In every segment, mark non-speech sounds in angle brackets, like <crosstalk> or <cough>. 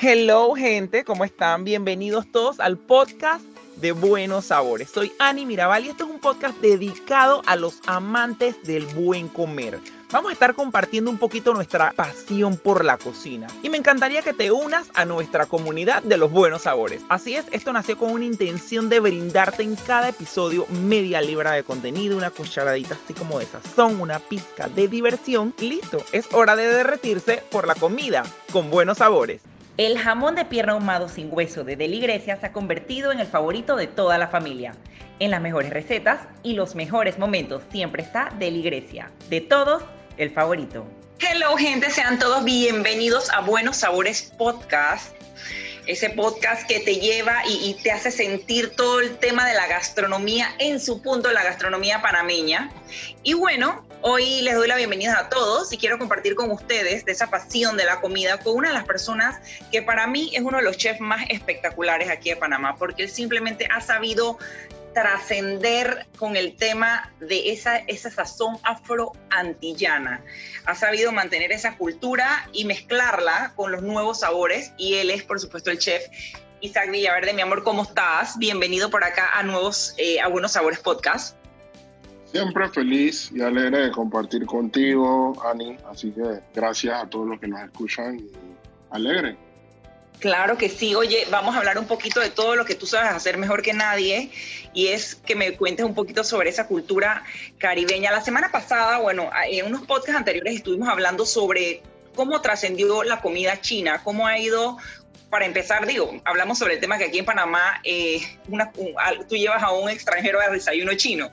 Hello gente, ¿cómo están? Bienvenidos todos al podcast de Buenos Sabores. Soy Ani Mirabal y esto es un podcast dedicado a los amantes del buen comer. Vamos a estar compartiendo un poquito nuestra pasión por la cocina y me encantaría que te unas a nuestra comunidad de los buenos sabores. Así es, esto nació con una intención de brindarte en cada episodio media libra de contenido, una cucharadita así como de sazón, una pizca de diversión listo, es hora de derretirse por la comida con buenos sabores. El jamón de pierna ahumado sin hueso de Deligrecia se ha convertido en el favorito de toda la familia. En las mejores recetas y los mejores momentos siempre está Deligrecia. De todos, el favorito. Hello gente, sean todos bienvenidos a Buenos Sabores Podcast. Ese podcast que te lleva y, te hace sentir todo el tema de la gastronomía en su punto, la gastronomía panameña. Y bueno, hoy les doy la bienvenida a todos y quiero compartir con ustedes de esa pasión de la comida con una de las personas que para mí es uno de los chefs más espectaculares aquí de Panamá, porque él simplemente ha sabido trascender con el tema de esa, esa sazón afro-antillana. Ha sabido mantener esa cultura y mezclarla con los nuevos sabores y él es, por supuesto, el chef Isaac Villaverde. Mi amor, ¿cómo estás? Bienvenido por acá a Nuevos, eh, a Buenos Sabores Podcast. Siempre feliz y alegre de compartir contigo, Ani. Así que gracias a todos los que nos escuchan y alegre. Claro que sí. Oye, vamos a hablar un poquito de todo lo que tú sabes hacer mejor que nadie y es que me cuentes un poquito sobre esa cultura caribeña. La semana pasada, bueno, en unos podcasts anteriores estuvimos hablando sobre cómo trascendió la comida china, cómo ha ido para empezar, digo, hablamos sobre el tema que aquí en Panamá eh, un, tú llevas a un extranjero al desayuno chino.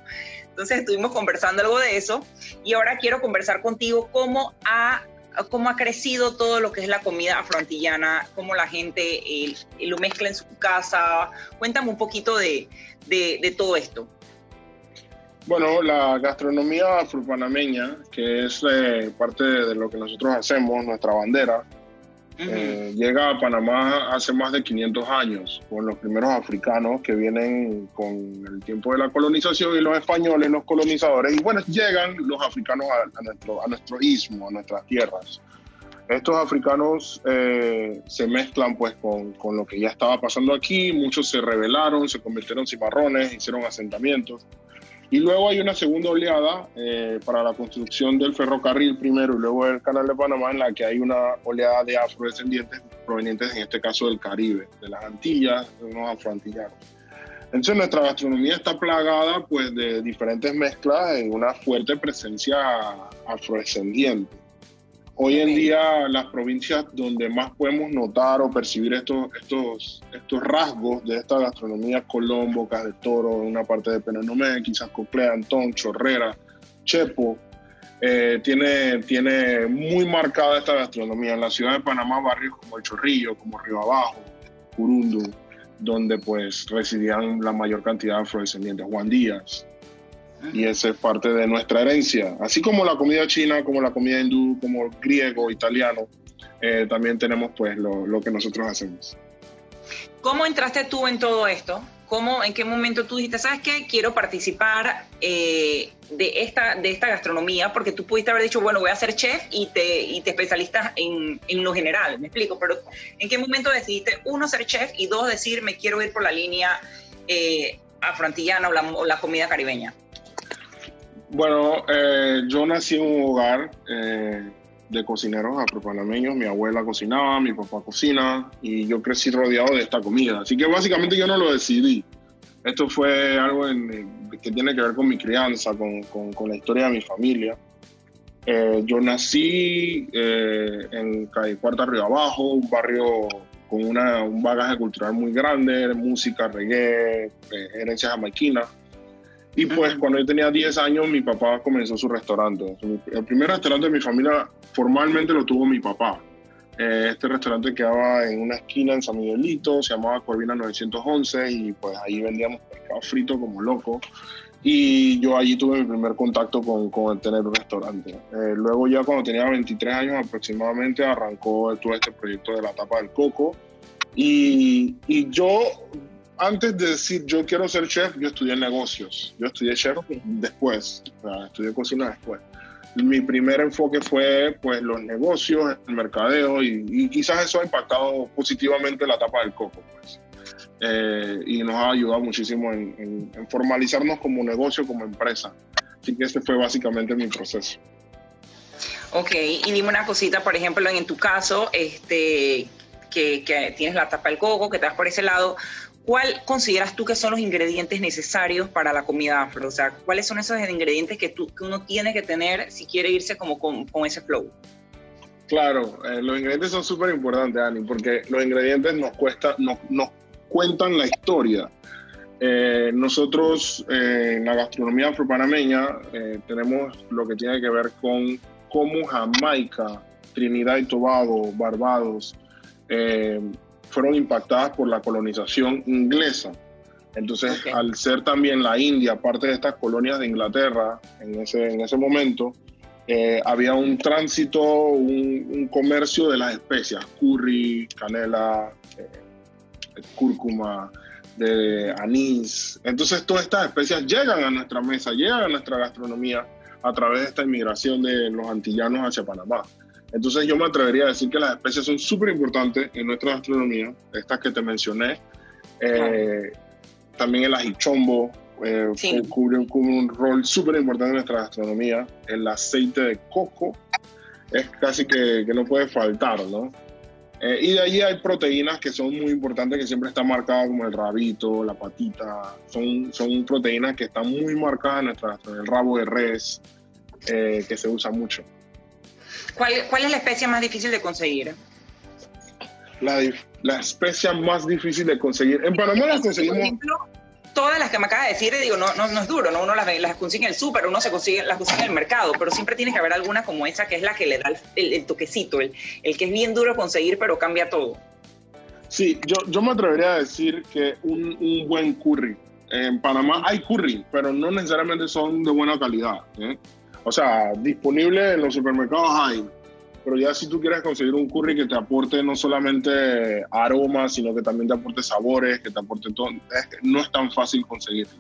Entonces estuvimos conversando algo de eso y ahora quiero conversar contigo cómo ha cómo ha crecido todo lo que es la comida afroantillana, cómo la gente eh, lo mezcla en su casa. Cuéntame un poquito de, de, de todo esto. Bueno, la gastronomía afropanameña, que es eh, parte de lo que nosotros hacemos, nuestra bandera, eh, llega a Panamá hace más de 500 años, con los primeros africanos que vienen con el tiempo de la colonización y los españoles, los colonizadores, y bueno, llegan los africanos a, a nuestro, a nuestro istmo, a nuestras tierras. Estos africanos eh, se mezclan pues con, con, lo que ya estaba pasando aquí, muchos se rebelaron, se convirtieron cimarrones, hicieron asentamientos. Y luego hay una segunda oleada eh, para la construcción del ferrocarril primero y luego del canal de Panamá en la que hay una oleada de afrodescendientes provenientes en este caso del Caribe, de las Antillas, de unos afroantillanos. Entonces nuestra gastronomía está plagada pues de diferentes mezclas y una fuerte presencia afrodescendiente. Hoy en día las provincias donde más podemos notar o percibir estos, estos, estos rasgos de esta gastronomía, Colón, Bocas de Toro, una parte de Penonomé, quizás Coclea, Antón, Chorrera, Chepo, eh, tiene, tiene muy marcada esta gastronomía. En la ciudad de Panamá, barrios como El Chorrillo, como Río Abajo, Curundu, donde pues residían la mayor cantidad de afrodescendientes, Juan Díaz, y esa es parte de nuestra herencia. Así como la comida china, como la comida hindú, como el griego, italiano, eh, también tenemos pues lo, lo, que nosotros hacemos. ¿Cómo entraste tú en todo esto? ¿Cómo, ¿En qué momento tú dijiste, sabes qué, quiero participar eh, de, esta, de esta gastronomía? Porque tú pudiste haber dicho, bueno, voy a ser chef y te, y te especialistas en, en lo general, me explico, pero ¿en qué momento decidiste, uno, ser chef y dos, decir, me quiero ir por la línea eh, afroantillana o la, o la comida caribeña? Bueno, eh, yo nací en un hogar eh, de cocineros afropanameños. Mi abuela cocinaba, mi papá cocina y yo crecí rodeado de esta comida. Así que básicamente yo no lo decidí. Esto fue algo en, que tiene que ver con mi crianza, con, la historia de mi familia. Eh, yo nací en Calle Cuarta Río Abajo, un barrio con una, un bagaje cultural muy grande, música, reggae, herencia jamaiquina. Y pues cuando yo tenía 10 años, mi papá comenzó su restaurante. El primer restaurante de mi familia formalmente lo tuvo mi papá. Este restaurante quedaba en una esquina en San Miguelito, se llamaba Corvina 911 y pues ahí vendíamos pescado frito como loco. Y yo allí tuve mi primer contacto con, con tener un restaurante. Eh, luego ya cuando tenía 23 años aproximadamente arrancó todo este proyecto de la tapa del coco. Y, y yo antes de decir yo quiero ser chef, yo estudié negocios. Yo estudié chef después, o sea, estudié cocina después. mi primer enfoque fue pues los negocios, el mercadeo y, quizás eso ha impactado positivamente la tapa del coco. Pues. Eh, y nos ha ayudado muchísimo en, formalizarnos como negocio, como empresa. Así que este fue básicamente mi proceso. Ok, y dime una cosita, por ejemplo, en tu caso, este, que, que tienes la tapa del coco, que te vas por ese lado, ¿cuál consideras tú que son los ingredientes necesarios para la comida afro? O sea, ¿cuáles son esos ingredientes que, tú, que uno tiene que tener si quiere irse como con, con ese flow? Claro, eh, los ingredientes son súper importantes, Ani, porque los ingredientes nos, cuesta, nos, nos cuentan la historia. Eh, nosotros eh, en la gastronomía afropanameña tenemos lo que tiene que ver con cómo Jamaica, Trinidad y Tobago, Barbados, fueron impactadas por la colonización inglesa. Entonces, al ser también la India parte de estas colonias de Inglaterra en ese, en ese momento, eh, había un tránsito, un, comercio de las especias, curry, canela, eh, cúrcuma, de anís. Entonces, todas estas especias llegan a nuestra mesa, llegan a nuestra gastronomía a través de esta inmigración de los antillanos hacia Panamá. Entonces yo me atrevería a decir que las especies son súper importantes en nuestra gastronomía, estas que te mencioné. Eh, también el ajichombo eh, cubre, un rol súper importante en nuestra gastronomía. El aceite de coco es casi que, que no puede faltar, ¿no? Eh, y de ahí hay proteínas que son muy importantes, que siempre están marcadas como el rabito, la patita. Son, son proteínas que están muy marcadas en nuestra gastronomía. El rabo de res, que se usa mucho. ¿Cuál, ¿Cuál, es la especie más difícil de conseguir? La, la especie más difícil de conseguir. En Panamá las conseguimos. Por ejemplo, todas las que me acaba de decir, digo, no, no, no es duro, ¿no? Uno las, las consigue en el súper, uno se consigue, las consigue en el mercado, pero siempre tiene que haber alguna como esa que es la que le da el, toquecito, el, el, que es bien duro conseguir, pero cambia todo. Sí, yo, yo me atrevería a decir que un, un buen curry. En Panamá hay curry, pero no necesariamente son de buena calidad. ¿eh? O sea, disponible en los supermercados hay, pero ya si tú quieres conseguir un curry que te aporte no solamente aromas, sino que también te aporte sabores, que te aporte todo, no es tan fácil conseguirlo.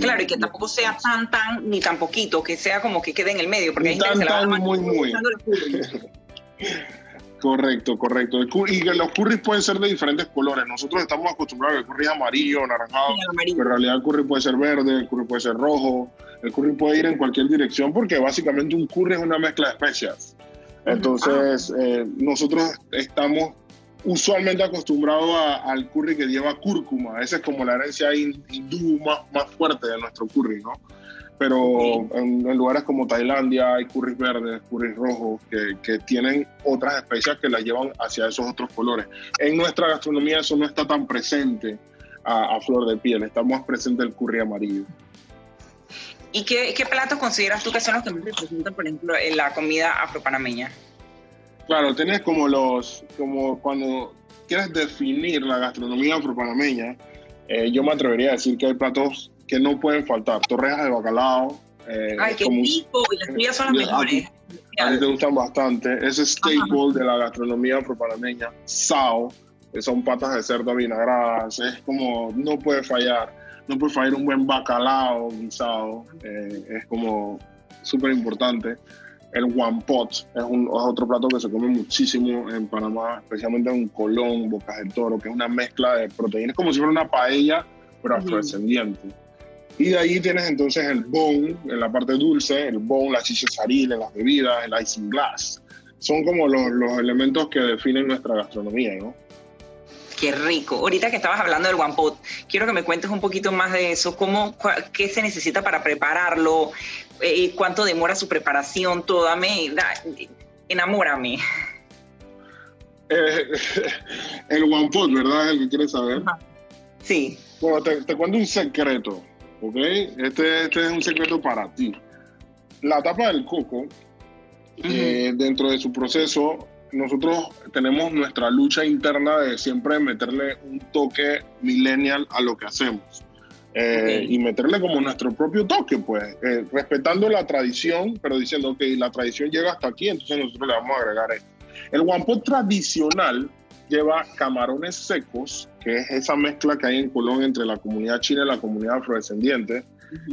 claro, y que tampoco sea tan, tan, ni tan poquito, que sea como que quede en el medio, porque hay tan, gente tan, muy, muy. <laughs> Correcto, correcto. Y los curries pueden ser de diferentes colores. Nosotros estamos acostumbrados al curry amarillo, anaranjado, pero en realidad el curry puede ser verde, el curry puede ser rojo, el curry puede ir en cualquier dirección porque básicamente un curry es una mezcla de especias. Entonces, ah. eh, nosotros estamos usualmente acostumbrados al curry que lleva cúrcuma. Esa es como la herencia hindú más, más fuerte de nuestro curry, ¿no? Pero en, lugares como Tailandia hay curries verdes, curries rojos, que, que, tienen otras especias que las llevan hacia esos otros colores. En nuestra gastronomía eso no está tan presente a, flor de piel, está más presente el curry amarillo. ¿Y qué, qué, platos consideras tú que son los que más representan, por ejemplo, en la comida afropanameña? Claro, tienes como los, como cuando quieres definir la gastronomía afropanameña, eh, yo me atrevería a decir que hay platos que no pueden faltar. Torrejas de bacalao. Eh, Ay, qué rico, y las tuyas son las mejores. A ti te gustan bastante. Ese staple de la gastronomía afropanameña, sao, que son patas de cerdo vinagradas. Es como, no puede fallar. No puede fallar un buen bacalao guisado. Eh, es como súper importante. El guampot es, un, es otro plato que se come muchísimo en Panamá, especialmente en Colón, Bocas del Toro, que es una mezcla de proteínas, como si fuera una paella, pero afrodescendiente. Y de ahí tienes entonces el bone, en la parte dulce, el bone, la chicha saril, en las bebidas, el icing glass. Son como los, los elementos que definen nuestra gastronomía, ¿no? Qué rico. Ahorita que estabas hablando del one pot, quiero que me cuentes un poquito más de eso. ¿Cómo, ¿Qué se necesita para prepararlo? Eh, ¿Cuánto demora su preparación? Todo, dame, enamórame. Eh, <laughs> el one pot, ¿verdad? el que quieres saber. Sí. Bueno, te, te cuento un secreto. ¿Ok? Este, este es un secreto para ti. La tapa del coco, eh, dentro de su proceso, nosotros tenemos nuestra lucha interna de siempre meterle un toque millennial a lo que hacemos. Eh, y meterle como nuestro propio toque, pues, eh, respetando la tradición, pero diciendo que la tradición llega hasta aquí, entonces nosotros le vamos a agregar esto. El guampo tradicional lleva camarones secos, que es esa mezcla que hay en Colón entre la comunidad china y la comunidad afrodescendiente.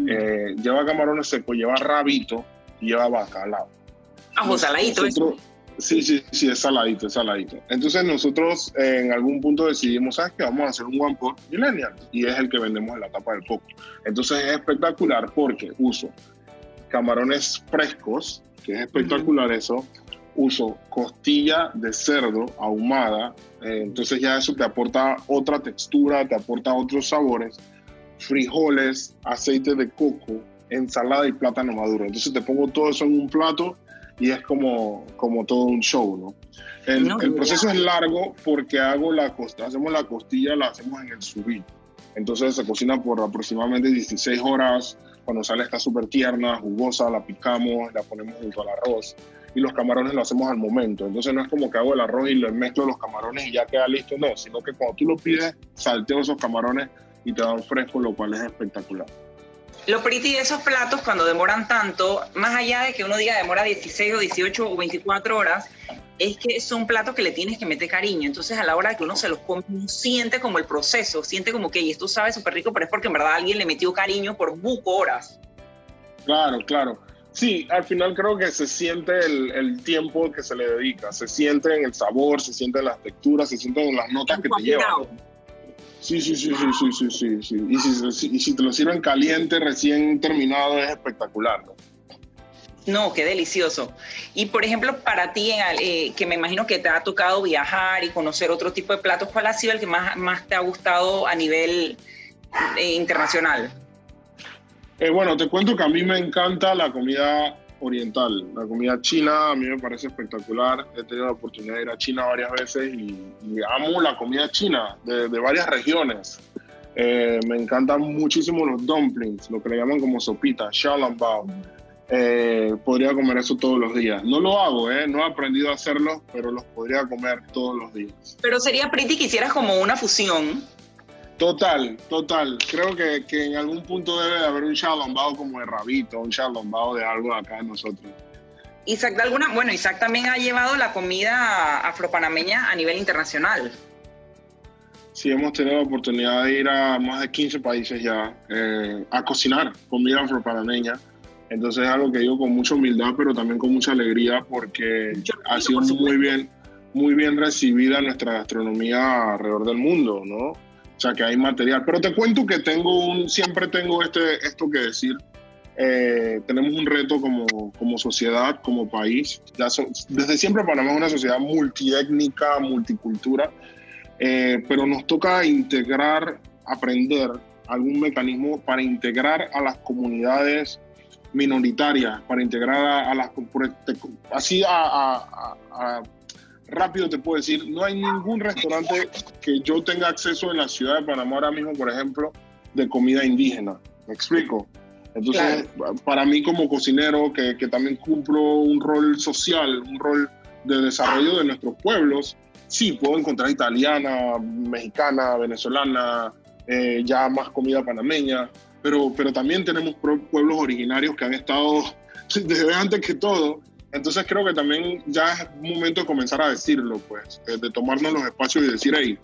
Eh, lleva camarones secos, lleva rabito, y lleva bacalao. Ajo saladito. Nosotros- Sí, sí, sí, es saladito, es saladito. Entonces nosotros eh, en algún punto decidimos, ¿sabes qué? Vamos a hacer un One Pot Millennial y es el que vendemos en la tapa del coco. Entonces es espectacular porque uso camarones frescos, que es espectacular eso, uso costilla de cerdo ahumada, eh, entonces ya eso te aporta otra textura, te aporta otros sabores, frijoles, aceite de coco, ensalada y plátano maduro. Entonces te pongo todo eso en un plato y es como, como todo un show, ¿no? El, No, el proceso es largo porque hago la costa, hacemos la costilla, la hacemos en el subí. Entonces se cocina por aproximadamente 16 horas. Cuando sale está súper tierna, jugosa, la picamos, la ponemos junto al arroz. Y los camarones lo hacemos al momento. Entonces no es como que hago el arroz y le mezclo los camarones y ya queda listo. No, sino que cuando tú lo pides, salteo esos camarones y te dan fresco, lo cual es espectacular. Lo pretty de esos platos cuando demoran tanto, más allá de que uno diga demora 16 o 18 o 24 horas, es que son platos que le tienes que meter cariño. Entonces a la hora de que uno se los come, uno siente como el proceso, siente como que "Y esto sabe súper rico, pero es porque en verdad alguien le metió cariño por buco horas. Claro, claro. Sí, al final creo que se siente el, el tiempo que se le dedica, se siente en el sabor, se siente en las texturas, se siente en las notas que te llevan. Sí, sí, sí, sí, sí, sí, sí, sí. Y si, y si te lo sirven caliente, recién terminado, es espectacular. ¿no? No, qué delicioso. Y por ejemplo, para ti, eh, que me imagino que te ha tocado viajar y conocer otro tipo de platos, ¿cuál ha sido el que más, más te ha gustado a nivel eh, internacional? Eh, bueno, te cuento que a mí me encanta la comida oriental, la comida china, a mí me parece espectacular. He tenido la oportunidad de ir a China varias veces y, y amo la comida china de, de varias regiones. Eh, me encantan muchísimo los dumplings, lo que le llaman como sopita, xiaolongbao. Eh, podría comer eso todos los días. No lo hago, ¿eh? no he aprendido a hacerlo, pero los podría comer todos los días. Pero sería pretty que hicieras como una fusión. Total, total. Creo que, que en algún punto debe de haber un xiaolongbao como de rabito, un xiaolongbao de algo acá de nosotros. Isaac, de alguna, bueno, Isaac también ha llevado la comida afropanameña a nivel internacional. Sí, hemos tenido la oportunidad de ir a más de 15 países ya eh, a cocinar comida afropanameña. Entonces es algo que digo con mucha humildad, pero también con mucha alegría porque ha sido muy bien, muy bien recibida nuestra gastronomía alrededor del mundo, ¿no? O sea que hay material. Pero te cuento que tengo un, siempre tengo este, esto que decir. Eh, tenemos un reto como, como sociedad, como país. Ya so- desde siempre Panamá es una sociedad multiétnica, multicultura, eh, pero nos toca integrar, aprender algún mecanismo para integrar a las comunidades minoritarias, para integrar a, a las... Así a- a- a- rápido te puedo decir, no hay ningún restaurante que yo tenga acceso en la ciudad de Panamá ahora mismo, por ejemplo, de comida indígena. ¿Me explico? Entonces, para mí como cocinero, que, que también cumplo un rol social, un rol de desarrollo de nuestros pueblos, sí, puedo encontrar italiana, mexicana, venezolana, eh, ya más comida panameña, pero, pero también tenemos pueblos originarios que han estado <laughs> desde antes que todo. Entonces creo que también ya es momento de comenzar a decirlo, pues, eh, de tomarnos los espacios y decir, hey,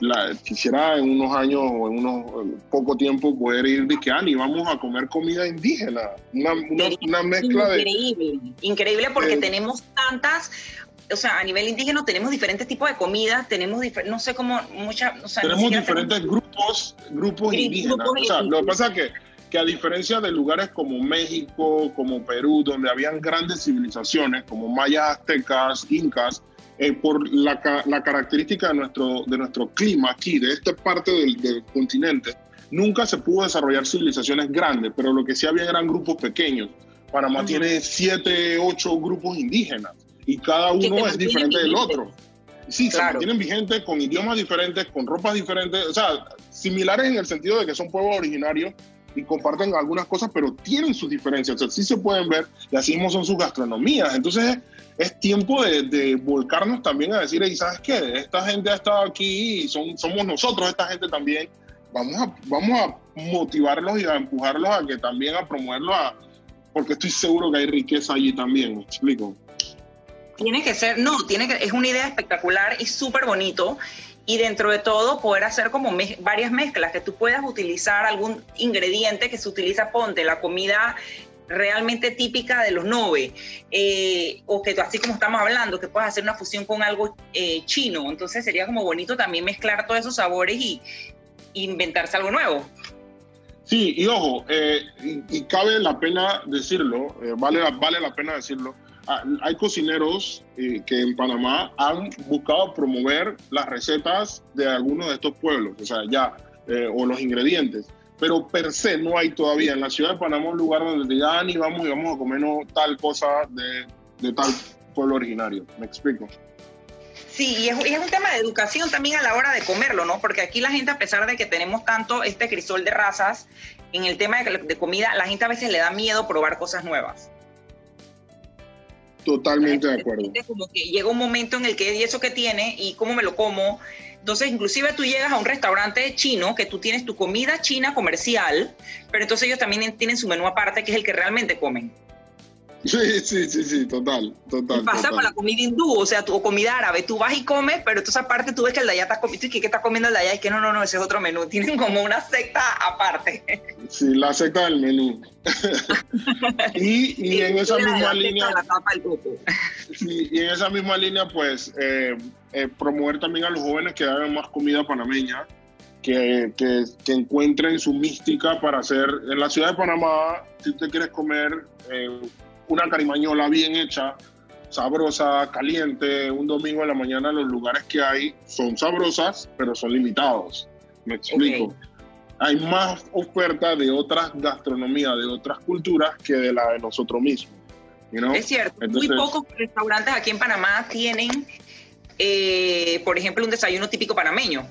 la, quisiera en unos años o en unos en poco tiempo poder ir de que, Ani, vamos a comer comida indígena, una, una, una mezcla de... Increíble, increíble porque Eh. tenemos tantas, o sea, a nivel indígena tenemos diferentes tipos de comida, tenemos, no sé cómo, muchas, o sea, tenemos diferentes grupos, grupos indígenas. grupos O sea, lo que pasa es que, que a diferencia de lugares como México, como Perú, donde habían grandes civilizaciones como mayas, aztecas, incas, eh, por la, la característica de nuestro, de nuestro clima aquí, de esta parte del, del continente, nunca se pudo desarrollar civilizaciones grandes, pero lo que sí había eran grupos pequeños. Panamá tiene siete, ocho grupos indígenas y cada uno es diferente del otro. Sí, se Claro. mantienen vigentes con idiomas diferentes, con ropas diferentes, o sea, similares en el sentido de que son pueblos originarios y comparten algunas cosas, pero tienen sus diferencias, o sea, sí se pueden ver y así mismo son sus gastronomías. Entonces es tiempo de, de volcarnos también a decir, "Ey, ¿sabes qué? Esta gente ha estado aquí y son, somos nosotros, esta gente también. Vamos a, vamos a motivarlos y a empujarlos a que también a promoverlos, a, porque estoy seguro que hay riqueza allí también, ¿me explico? Tiene que ser, no, tiene que, es una idea espectacular y súper bonito. Y dentro de todo, poder hacer como varias mezclas, que tú puedas utilizar algún ingrediente que se utiliza, ponte, la comida realmente típica de los nove, eh, o que así como estamos hablando, que puedes hacer una fusión con algo eh, chino, entonces sería como bonito también mezclar todos esos sabores y, inventarse algo nuevo. Sí, y ojo, eh, y, cabe la pena decirlo, vale, vale la pena decirlo, hay cocineros que en Panamá han buscado promover las recetas de algunos de estos pueblos, o sea, ya, o los ingredientes pero per se no hay todavía en la ciudad de Panamá un lugar donde te digan, y vamos y vamos a comernos tal cosa de, de tal pueblo originario. ¿Me explico? Sí, y es, es, un tema de educación también a la hora de comerlo, ¿no? Porque aquí la gente, a pesar de que tenemos tanto este crisol de razas, en el tema de, de comida, la gente a veces le da miedo probar cosas nuevas. Totalmente de acuerdo. Como que llega un momento en el que, ¿y eso que tiene? ¿Y cómo me lo como? Entonces, inclusive tú llegas a un restaurante chino que tú tienes tu comida china comercial, pero entonces ellos también tienen su menú aparte, que es el que realmente comen. <laughs> Sí, sí, sí, sí, total, total. Pasa con la comida hindú, o sea, tu, comida árabe, tú vas y comes, pero entonces aparte tú ves que el de allá está comiendo, y que está comiendo el de allá, y que no, no, no, ese es otro menú, <laughs> tienen como una secta aparte. Sí, la secta del menú. <laughs> y, y en esa misma línea... sí, y en esa misma línea, pues, eh, eh, promover también a los jóvenes que hagan más comida panameña, que, que, que, encuentren su mística para hacer. En la ciudad de Panamá, si usted quiere comer eh, una carimañola bien hecha, sabrosa, caliente, un domingo en la mañana los lugares que hay son sabrosas, pero son limitados. Me explico. Hay más oferta de otras gastronomías, de otras culturas que de la de nosotros mismos. Es cierto, muy pocos restaurantes aquí en Panamá tienen, eh, por ejemplo, un desayuno típico panameño.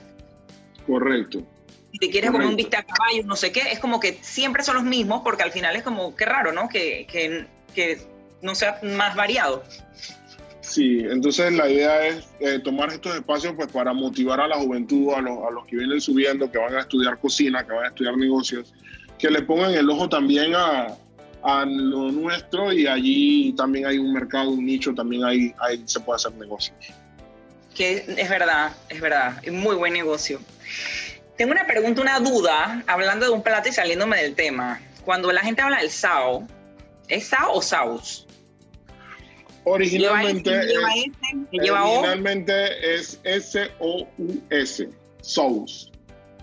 Correcto. Si te quieres comer un bistec a caballo, no sé qué, es como que siempre son los mismos, porque al final es como, qué raro, ¿no? Que, que que no sea más variado. Sí, entonces la idea es eh, tomar estos espacios pues para motivar a la juventud, a los, a los que vienen subiendo, que van a estudiar cocina, que van a estudiar negocios, que le pongan el ojo también a, a lo nuestro y allí también hay un mercado, un nicho, también ahí, ahí se puede hacer negocios. Que es verdad, es verdad, es muy buen negocio. Tengo una pregunta, una duda, hablando de un plato y saliéndome del tema. Cuando la gente habla del SAO, ¿Es Sao o Saus? Originalmente, es, originalmente es S-O-U-S, Saus.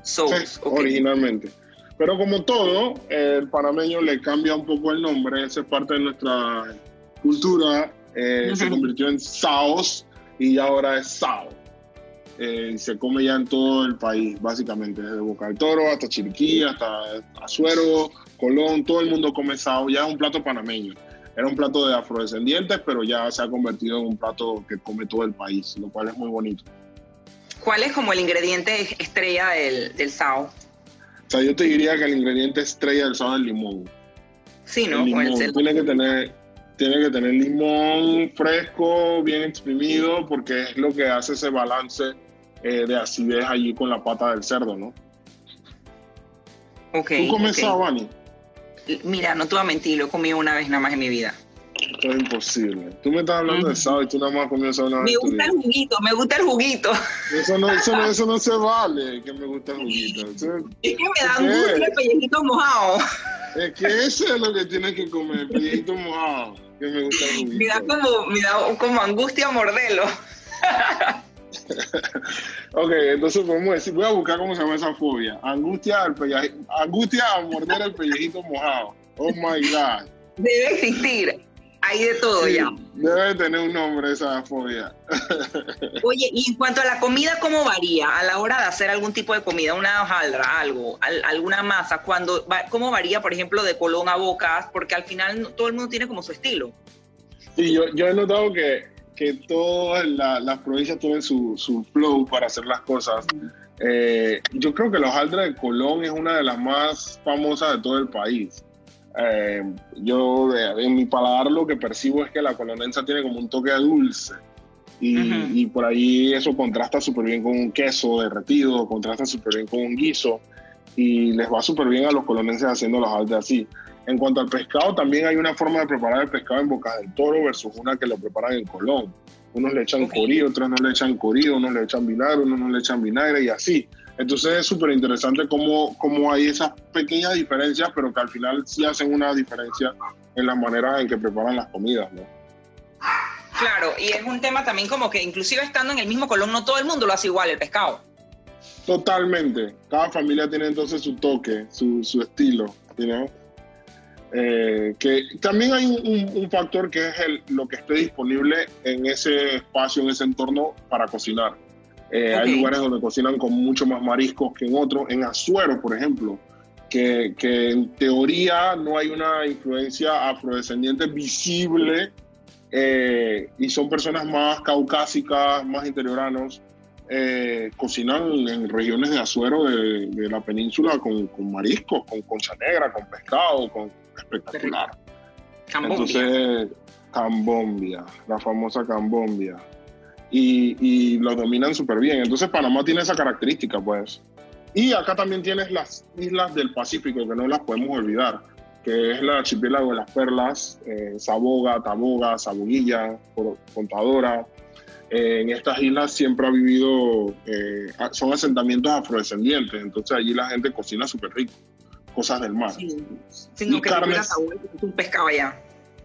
Saus, originalmente. Pero como todo, el panameño le cambia un poco el nombre, esa es parte de nuestra cultura, eh, se convirtió en Saos y ahora es Sao. Eh, se come ya en todo el país, básicamente, desde Boca del Toro hasta Chiriquí, hasta Azuero, Colón, todo el mundo come sao, ya es un plato panameño. Era un plato de afrodescendientes, pero ya se ha convertido en un plato que come todo el país, lo cual es muy bonito. ¿Cuál es como el ingrediente estrella del, del sao? O sea, yo te diría que el ingrediente estrella del sao es el limón. Sí, ¿no? tiene que tener tiene que tener limón fresco, bien exprimido, porque es lo que hace ese balance eh, de acidez allí con la pata del cerdo, ¿no? Okay, ¿Tú comes okay. Mira, no te voy a mentir, lo he comido una vez nada más en mi vida. Esto es imposible. Tú me estás hablando de sábado y tú nada más comido eso una vez. Me gusta el juguito, me gusta el juguito. Eso no, eso no, eso no se <laughs> vale, que me gusta el juguito. es que me da gusto el pellejito mojado. Es que eso es lo que tienes que comer, el pellejito mojado. Que me gusta el juguito. Me da como, me da como angustia morderlo. <laughs> ok, entonces podemos decir, voy a buscar cómo se llama esa fobia. Angustia al angustia a morder el pellejito mojado. Oh my God. Debe existir. Hay de todo ya. Debe tener un nombre esa fobia. <laughs> Oye, y en cuanto a la comida, ¿cómo varía a la hora de hacer algún tipo de comida? Una hojaldra, algo, alguna masa. Cuando, ¿Cómo varía, por ejemplo, de Colón a Bocas? Porque al final todo el mundo tiene como su estilo. Sí, yo, yo he notado que que todas las provincias tienen su, su, flow para hacer las cosas. Eh, yo creo que la hojaldra de Colón es una de las más famosas de todo el país. Eh, yo en mi paladar lo que percibo es que la colonense tiene como un toque de dulce. Y, y por ahí eso contrasta súper bien con un queso derretido, contrasta súper bien con un guiso. Y les va súper bien a los colonenses haciendo la hojaldra así. En cuanto al pescado, también hay una forma de preparar el pescado en Boca del Toro versus una que lo preparan en Colón. Unos le echan okay. otros no le echan corío, unos le echan vinagre, unos no le echan vinagre y así. Entonces es súper interesante cómo, cómo hay esas pequeñas diferencias, pero que al final sí hacen una diferencia en las maneras en que preparan las comidas, ¿no? Claro, y es un tema también como que inclusive estando en el mismo Colón, no todo el mundo lo hace igual el pescado. Totalmente. Cada familia tiene entonces su toque, su, su estilo, ¿no? Eh, que también hay un, un, factor que es el, lo que esté disponible en ese espacio, en ese entorno para cocinar. Eh, okay. Hay lugares donde cocinan con mucho más mariscos que en otros. En Azuero, por ejemplo, que, que, en teoría no hay una influencia afrodescendiente visible eh, y son personas más caucásicas, más interioranos. Eh, cocinan en regiones de Azuero de, de la península con, con, mariscos, con concha negra, con pescado, con espectacular. Cambombia. Entonces, Cambombia, la famosa Cambombia. Y, y lo dominan súper bien. Entonces, Panamá tiene esa característica, pues. Y acá también tienes las islas del Pacífico, que no las podemos olvidar, que es la archipiélago de las Perlas, eh, Saboga, Taboga, Saboguilla, Contadora. Eh, en estas islas siempre ha vivido, eh, son asentamientos afrodescendientes, entonces allí la gente cocina súper rico, cosas del mar. Sí, y que carnes, es un pescado allá.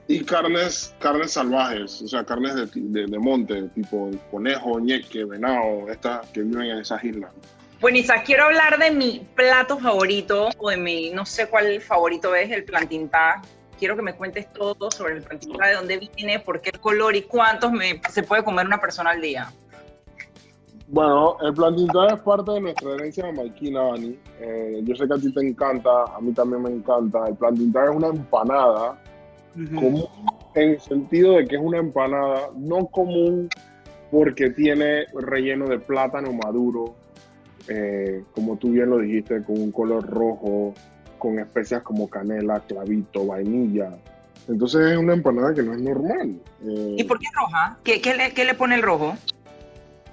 Y carnes, carnes salvajes, o sea, carnes de, de, de monte, tipo conejo, ñeque, venado, estas que viven en esas islas. Bueno, Isa, quiero hablar de mi plato favorito, o de mi, no sé cuál favorito es, el plantintá. Quiero que me cuentes todo sobre el plantintá, de dónde viene, por qué el color y cuántos me, se puede comer una persona al día. Bueno, el plantintá es parte de nuestra herencia jamaiquina, Dani. Eh, yo sé que a ti te encanta, a mí también me encanta. El plantintá es una empanada uh -huh. común en el sentido de que es una empanada no común porque tiene relleno de plátano maduro, eh, como tú bien lo dijiste, con un color rojo, con especias como canela, clavito, vainilla. Entonces es una empanada que no es normal. Eh, ¿Y por qué roja? ¿Qué, qué, le, ¿Qué, le, pone el rojo?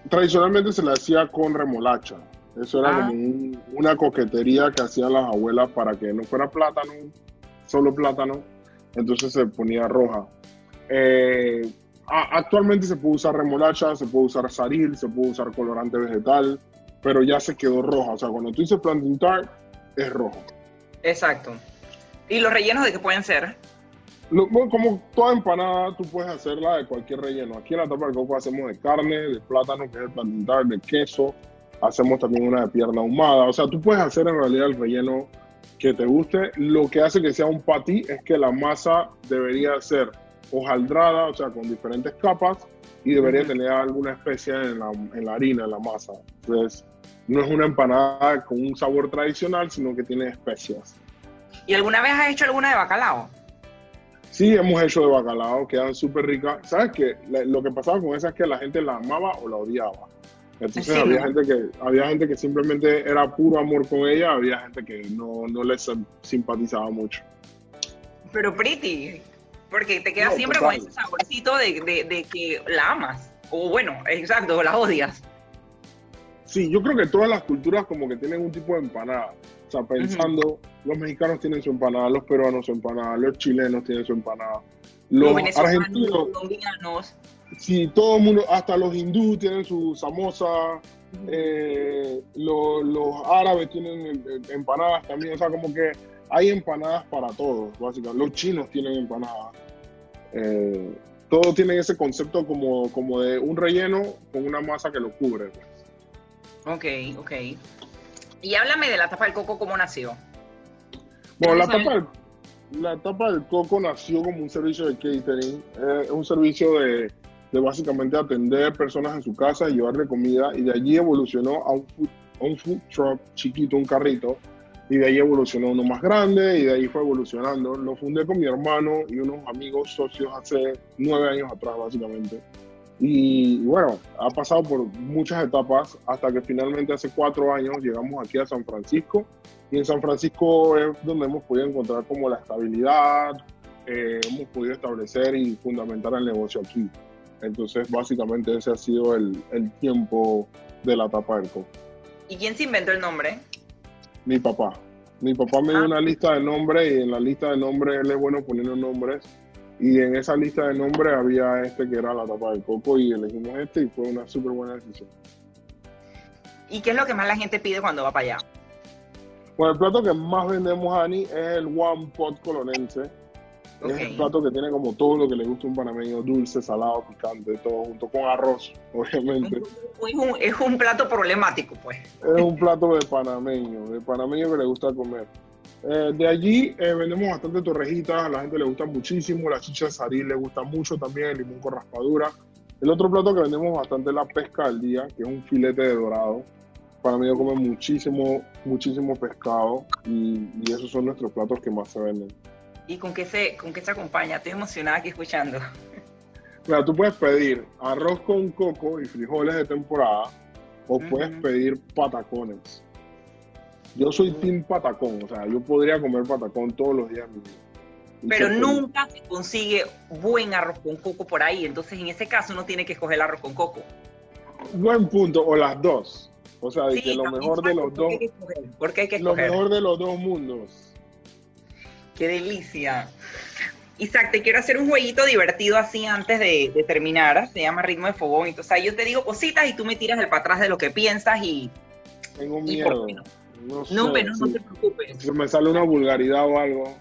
Tradicionalmente se le hacía con remolacha. Eso era ah. como un, una coquetería que hacían las abuelas para que no fuera plátano, solo plátano. Entonces se ponía roja. Eh, actualmente se puede usar remolacha, se puede usar saril, se puede usar colorante vegetal pero ya se quedó roja. O sea, cuando tú dices plantain tart, es rojo. Exacto. ¿Y los rellenos de qué pueden ser? Lo, bueno, como toda empanada, tú puedes hacerla de cualquier relleno. Aquí en la tapa del coco hacemos de carne, de plátano, que es el plantain tart, de queso. Hacemos también una de pierna ahumada. O sea, tú puedes hacer en realidad el relleno que te guste. Lo que hace que sea un patí es que la masa debería ser hojaldrada, o sea, con diferentes capas, y debería uh -huh. tener alguna especie en la, en la harina, en la masa. Entonces, no es una empanada con un sabor tradicional, sino que tiene especias. ¿Y alguna vez has hecho alguna de bacalao? Sí, hemos hecho de bacalao, quedan súper ricas. ¿Sabes qué? Lo que pasaba con esa es que la gente la amaba o la odiaba. Entonces sí, había, gente que, había gente que simplemente era puro amor con ella, había gente que no, no les simpatizaba mucho. Pero pretty, porque te quedas no, siempre total. con ese saborcito de, de, de que la amas. O bueno, exacto, la odias. Sí, yo creo que todas las culturas como que tienen un tipo de empanada. Sea, pensando, uh -huh. los mexicanos tienen su empanada, los peruanos su empanada, los chilenos tienen su empanada, los, los argentinos, los colombianos. Sí, todo el mundo, hasta los hindúes tienen su samosa, uh -huh. eh, los, los, árabes tienen empanadas también, o sea, como que hay empanadas para todos, básicamente. Los chinos tienen empanadas. Eh, todos tienen ese concepto como, como de un relleno con una masa que lo cubre. Pues. Ok, ok. Y háblame de la tapa del coco, ¿cómo nació? Bueno, la tapa, del, la tapa del coco nació como un servicio de catering, es eh, un servicio de, de, básicamente atender personas en su casa y llevarle comida, y de allí evolucionó a un food, a un food truck chiquito, un carrito, y de ahí evolucionó uno más grande, y de ahí fue evolucionando. Lo fundé con mi hermano y unos amigos socios hace nueve años atrás, básicamente. Y bueno, ha pasado por muchas etapas hasta que finalmente hace cuatro años llegamos aquí a San Francisco. Y en San Francisco es donde hemos podido encontrar como la estabilidad, eh, hemos podido establecer y fundamentar el negocio aquí. Entonces, básicamente ese ha sido el, el tiempo de la tapa del coco. ¿Y quién se inventó el nombre? Mi papá. Mi papá me dio Ah. una lista de nombres y en la lista de nombres él es bueno poniendo nombres. Y en esa lista de nombres había este que era la tapa del coco y elegimos este y fue una súper buena decisión. ¿Y qué es lo que más la gente pide cuando va para allá? Bueno, el plato que más vendemos, Ani, es el One Pot colonense. Es el plato que tiene como todo lo que le gusta a un panameño, dulce, salado, picante, todo junto con arroz, obviamente. Es un, es un plato problemático, pues. Es un plato de panameño, de panameño que le gusta comer. Eh, de allí eh, vendemos bastante torrejitas, a la gente le gusta muchísimo, la chicha de sarí le gusta mucho también, el limón con raspadura. El otro plato que vendemos bastante es la pesca del día, que es un filete de dorado. Panameño come muchísimo, muchísimo pescado y, y esos son nuestros platos que más se venden. ¿Y con qué, se, con qué se acompaña? Estoy emocionada aquí escuchando. Mira, tú puedes pedir arroz con coco y frijoles de temporada o puedes Ujú. pedir patacones. Yo soy team patacón, o sea, yo podría comer patacón todos los días Pero nunca se consigue buen arroz con coco por ahí. Entonces, en ese caso, uno tiene que escoger el arroz con coco. Buen punto, o las dos. O sea, de Sí, que lo mejor de los dos, porque hay que lo escoger. mejor de los dos mundos. Qué delicia. Isaac, te quiero hacer un jueguito divertido así antes de, de terminar. Se llama ritmo de fogón. Entonces, ahí yo te digo cositas y tú me tiras el para atrás de lo que piensas y, Tengo y por miedo. qué no. No, sé, No, pero no, si- te preocupes. si me sale una vulgaridad o algo.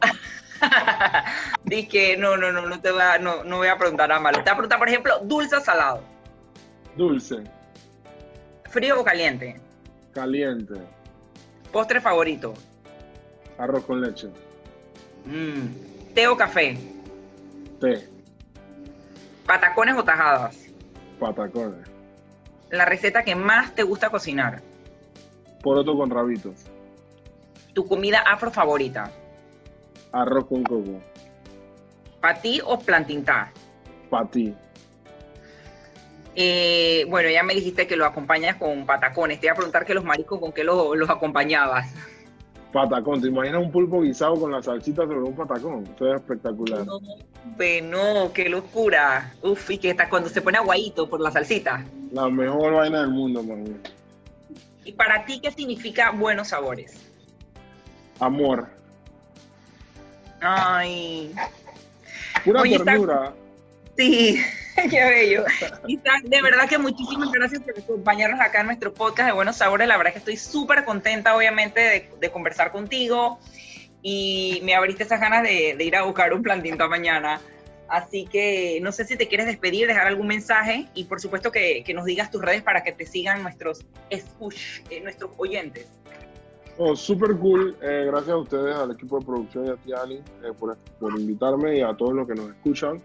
<laughs> Dice que no, no, no, no te voy a, no, no voy a preguntar nada malo. Te voy a preguntar, por ejemplo, dulce o salado, Dulce, frío o caliente, caliente, postre favorito, arroz con leche, Mm, té o café, té, patacones o tajadas, patacones, la receta que más te gusta cocinar, poroto con rabitos, tu comida afro favorita, arroz con coco, patí o plantintá. patí. Eh, bueno, ya me dijiste que lo acompañas con patacones. Te iba a preguntar que los mariscos con qué lo- los acompañabas. Patacón, ¿te imaginas un pulpo guisado con la salsita sobre un patacón? Eso es espectacular. No, no, qué locura. Uf, y que está cuando se pone aguadito por la salsita. La mejor vaina del mundo, man. ¿Y para ti qué significa buenos sabores? Amor. Ay, Pura Oye, ternura. sí, <laughs> qué bello. Isaac, de verdad que muchísimas gracias por acompañarnos acá en nuestro podcast de Buenos Sabores. La verdad que estoy súper contenta, obviamente, de, de conversar contigo y me abriste esas ganas de, de ir a buscar un plantinto mañana. Así que no sé si te quieres despedir, dejar algún mensaje y por supuesto que, que nos digas tus redes para que te sigan nuestros escuch, eh, nuestros oyentes. Oh, súper cool. Eh, gracias a ustedes, al equipo de producción y a ti, Ani, eh, por, por invitarme y a todos los que nos escuchan.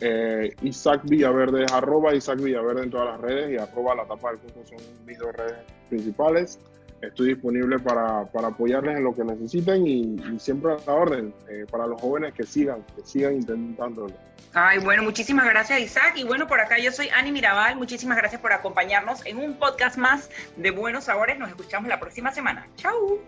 Eh, Isaac Villaverde es arroba Isaac Villaverde en todas las redes y arroba la tapa del coco son mis dos redes principales. Estoy disponible para, para apoyarles en lo que necesiten y, siempre a la orden eh, para los jóvenes que sigan, que sigan intentándolo. Ay, bueno, muchísimas gracias Isaac. Y bueno, por acá yo soy Ani Mirabal. Muchísimas gracias por acompañarnos en un podcast más de Buenos Sabores. Nos escuchamos la próxima semana. Chau.